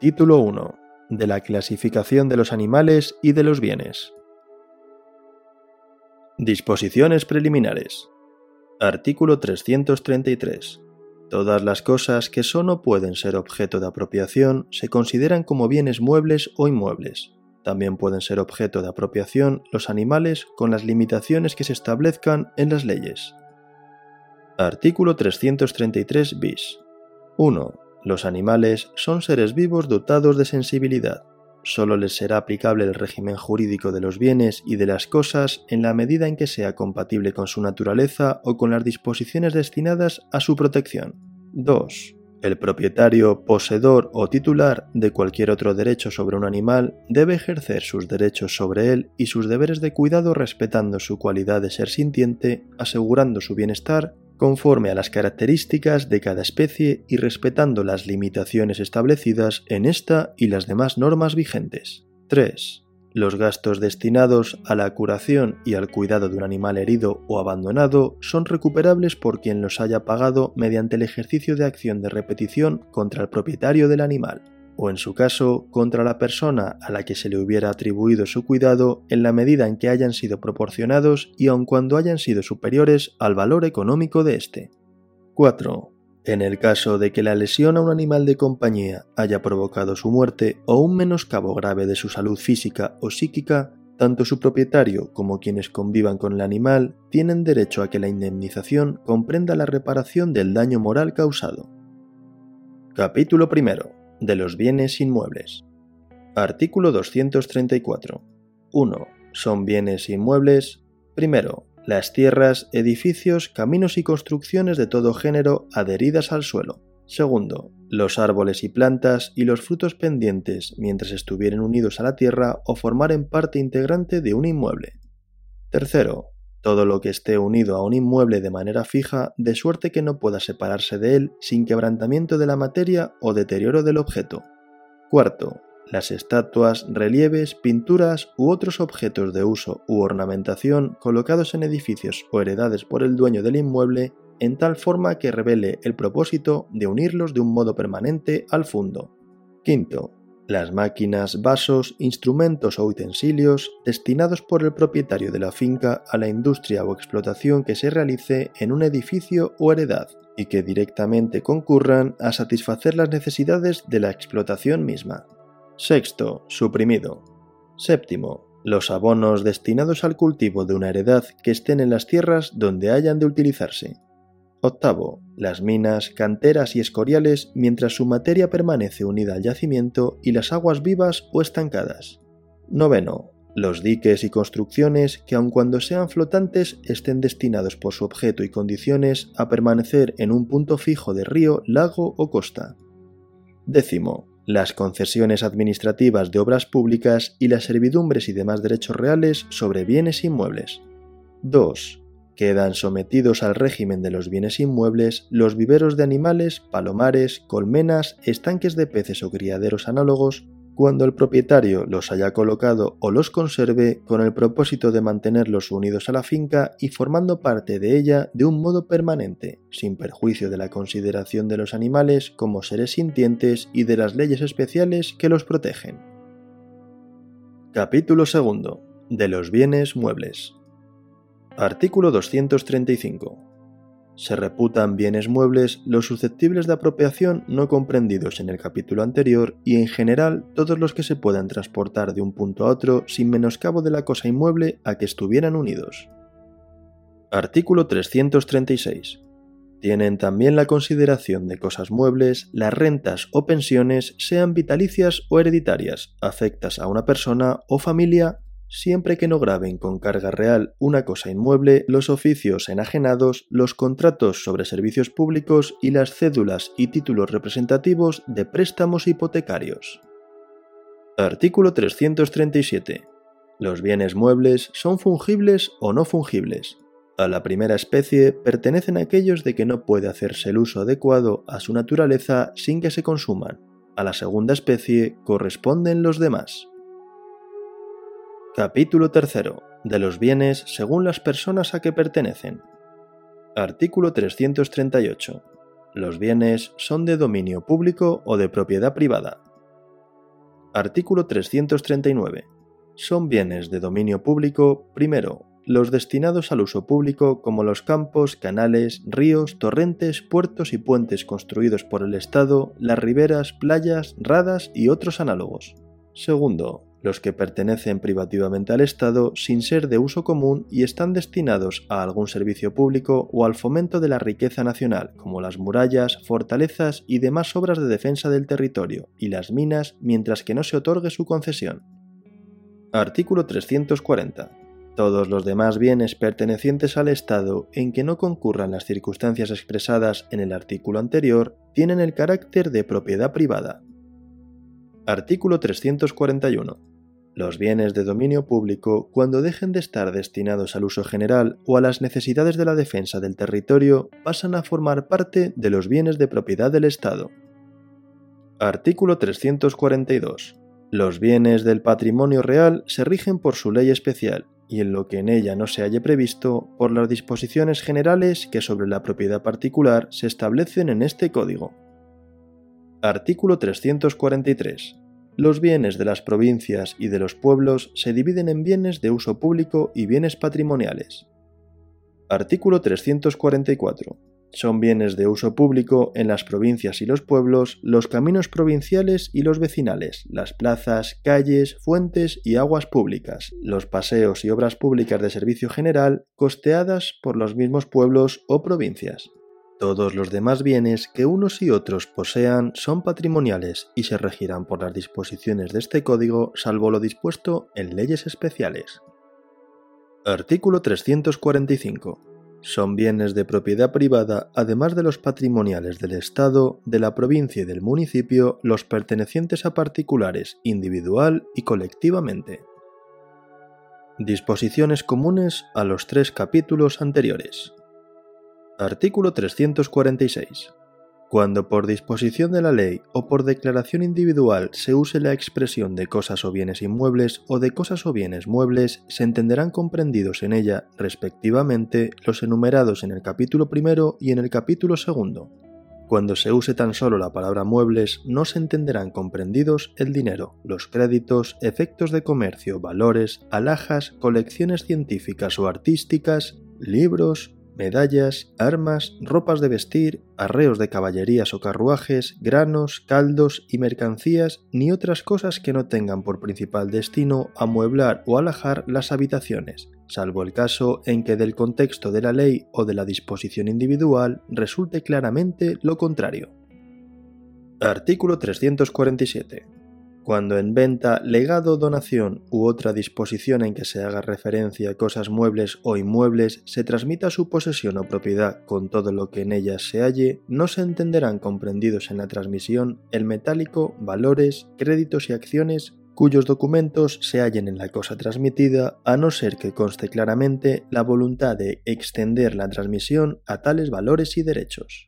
Título 1. De la clasificación de los animales y de los bienes. Disposiciones preliminares. Artículo 333. Todas las cosas que son o pueden ser objeto de apropiación se consideran como bienes muebles o inmuebles. También pueden ser objeto de apropiación los animales con las limitaciones que se establezcan en las leyes. Artículo 333 bis. 1. Los animales son seres vivos dotados de sensibilidad. Solo les será aplicable el régimen jurídico de los bienes y de las cosas en la medida en que sea compatible con su naturaleza o con las disposiciones destinadas a su protección. 2. El propietario, poseedor o titular de cualquier otro derecho sobre un animal debe ejercer sus derechos sobre él y sus deberes de cuidado respetando su cualidad de ser sintiente, asegurando su bienestar conforme a las características de cada especie y respetando las limitaciones establecidas en esta y las demás normas vigentes. 3. Los gastos destinados a la curación y al cuidado de un animal herido o abandonado son recuperables por quien los haya pagado mediante el ejercicio de acción de repetición contra el propietario del animal, o en su caso contra la persona a la que se le hubiera atribuido su cuidado en la medida en que hayan sido proporcionados y aun cuando hayan sido superiores al valor económico de éste. 4. En el caso de que la lesión a un animal de compañía haya provocado su muerte o un menoscabo grave de su salud física o psíquica, tanto su propietario como quienes convivan con el animal tienen derecho a que la indemnización comprenda la reparación del daño moral causado. Capítulo primero. De los bienes inmuebles. Artículo 234. 1. Son bienes inmuebles. Primero, las tierras, edificios, caminos y construcciones de todo género adheridas al suelo. Segundo, los árboles y plantas y los frutos pendientes mientras estuvieren unidos a la tierra o formaren parte integrante de un inmueble. Tercero, todo lo que esté unido a un inmueble de manera fija, de suerte que no pueda separarse de él sin quebrantamiento de la materia o deterioro del objeto. Cuarto, las estatuas, relieves, pinturas u otros objetos de uso u ornamentación colocados en edificios o heredades por el dueño del inmueble en tal forma que revele el propósito de unirlos de un modo permanente al fondo. Quinto, las máquinas, vasos, instrumentos o utensilios destinados por el propietario de la finca a la industria o explotación que se realice en un edificio o heredad y que directamente concurran a satisfacer las necesidades de la explotación misma. Sexto, suprimido. Séptimo, los abonos destinados al cultivo de una heredad que estén en las tierras donde hayan de utilizarse. Octavo, las minas, canteras y escoriales mientras su materia permanece unida al yacimiento y las aguas vivas o estancadas. Noveno, los diques y construcciones que aun cuando sean flotantes estén destinados por su objeto y condiciones a permanecer en un punto fijo de río, lago o costa. Décimo, las concesiones administrativas de obras públicas y las servidumbres y demás derechos reales sobre bienes inmuebles. 2. Quedan sometidos al régimen de los bienes inmuebles los viveros de animales, palomares, colmenas, estanques de peces o criaderos análogos cuando el propietario los haya colocado o los conserve con el propósito de mantenerlos unidos a la finca y formando parte de ella de un modo permanente, sin perjuicio de la consideración de los animales como seres sintientes y de las leyes especiales que los protegen. Capítulo 2. De los bienes muebles. Artículo 235 se reputan bienes muebles los susceptibles de apropiación no comprendidos en el capítulo anterior y en general todos los que se puedan transportar de un punto a otro sin menoscabo de la cosa inmueble a que estuvieran unidos. Artículo 336. Tienen también la consideración de cosas muebles las rentas o pensiones, sean vitalicias o hereditarias, afectas a una persona o familia siempre que no graben con carga real una cosa inmueble, los oficios enajenados, los contratos sobre servicios públicos y las cédulas y títulos representativos de préstamos hipotecarios. Artículo 337. Los bienes muebles son fungibles o no fungibles. A la primera especie pertenecen aquellos de que no puede hacerse el uso adecuado a su naturaleza sin que se consuman. A la segunda especie corresponden los demás. Capítulo 3. De los bienes según las personas a que pertenecen. Artículo 338. Los bienes son de dominio público o de propiedad privada. Artículo 339. Son bienes de dominio público, primero, los destinados al uso público como los campos, canales, ríos, torrentes, puertos y puentes construidos por el Estado, las riberas, playas, radas y otros análogos. Segundo, los que pertenecen privativamente al Estado sin ser de uso común y están destinados a algún servicio público o al fomento de la riqueza nacional, como las murallas, fortalezas y demás obras de defensa del territorio, y las minas mientras que no se otorgue su concesión. Artículo 340. Todos los demás bienes pertenecientes al Estado en que no concurran las circunstancias expresadas en el artículo anterior tienen el carácter de propiedad privada. Artículo 341. Los bienes de dominio público, cuando dejen de estar destinados al uso general o a las necesidades de la defensa del territorio, pasan a formar parte de los bienes de propiedad del Estado. Artículo 342. Los bienes del patrimonio real se rigen por su ley especial y en lo que en ella no se halle previsto por las disposiciones generales que sobre la propiedad particular se establecen en este código. Artículo 343. Los bienes de las provincias y de los pueblos se dividen en bienes de uso público y bienes patrimoniales. Artículo 344. Son bienes de uso público en las provincias y los pueblos los caminos provinciales y los vecinales, las plazas, calles, fuentes y aguas públicas, los paseos y obras públicas de servicio general costeadas por los mismos pueblos o provincias. Todos los demás bienes que unos y otros posean son patrimoniales y se regirán por las disposiciones de este código salvo lo dispuesto en leyes especiales. Artículo 345 son bienes de propiedad privada, además de los patrimoniales del Estado, de la provincia y del municipio, los pertenecientes a particulares, individual y colectivamente. Disposiciones comunes a los tres capítulos anteriores. Artículo 346. Cuando por disposición de la ley o por declaración individual se use la expresión de cosas o bienes inmuebles o de cosas o bienes muebles, se entenderán comprendidos en ella, respectivamente, los enumerados en el capítulo primero y en el capítulo segundo. Cuando se use tan solo la palabra muebles, no se entenderán comprendidos el dinero, los créditos, efectos de comercio, valores, alhajas, colecciones científicas o artísticas, libros, medallas, armas, ropas de vestir, arreos de caballerías o carruajes, granos, caldos y mercancías, ni otras cosas que no tengan por principal destino amueblar o alajar las habitaciones, salvo el caso en que del contexto de la ley o de la disposición individual resulte claramente lo contrario. Artículo 347 cuando en venta, legado, donación u otra disposición en que se haga referencia a cosas muebles o inmuebles se transmita su posesión o propiedad con todo lo que en ellas se halle, no se entenderán comprendidos en la transmisión el metálico, valores, créditos y acciones cuyos documentos se hallen en la cosa transmitida, a no ser que conste claramente la voluntad de extender la transmisión a tales valores y derechos.